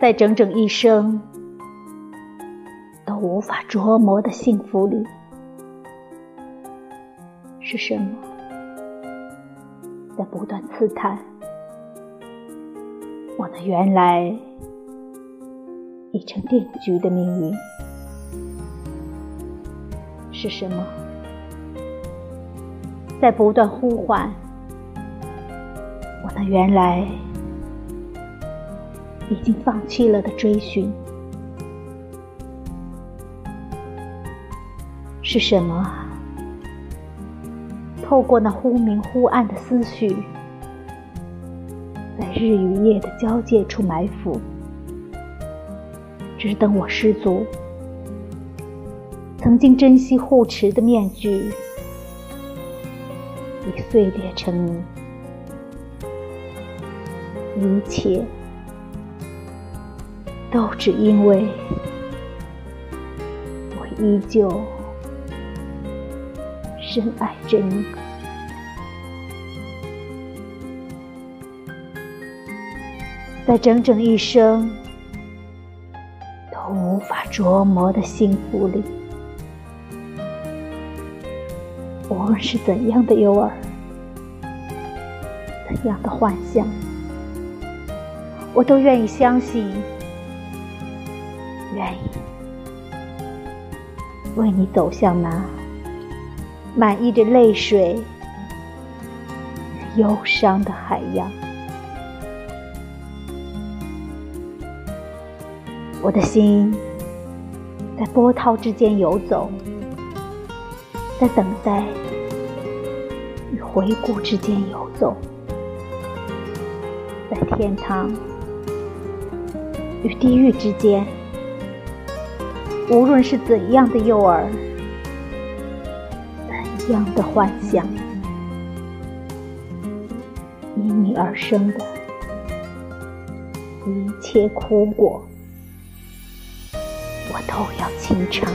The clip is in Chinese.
在整整一生都无法琢磨的幸福里，是什么在不断刺探我的原来已成定局的命运？是什么在不断呼唤我的原来？已经放弃了的追寻，是什么？透过那忽明忽暗的思绪，在日与夜的交界处埋伏，只等我失足。曾经珍惜护持的面具，已碎裂成泥，一切。都只因为我依旧深爱着你，在整整一生都无法琢磨的幸福里，无论是怎样的诱饵，怎样的幻想，我都愿意相信。愿意为你走向那满溢着泪水、忧伤的海洋。我的心在波涛之间游走，在等待与回顾之间游走，在天堂与地狱之间。无论是怎样的诱饵，怎样的幻想，因你而生的一切苦果，我都要清偿。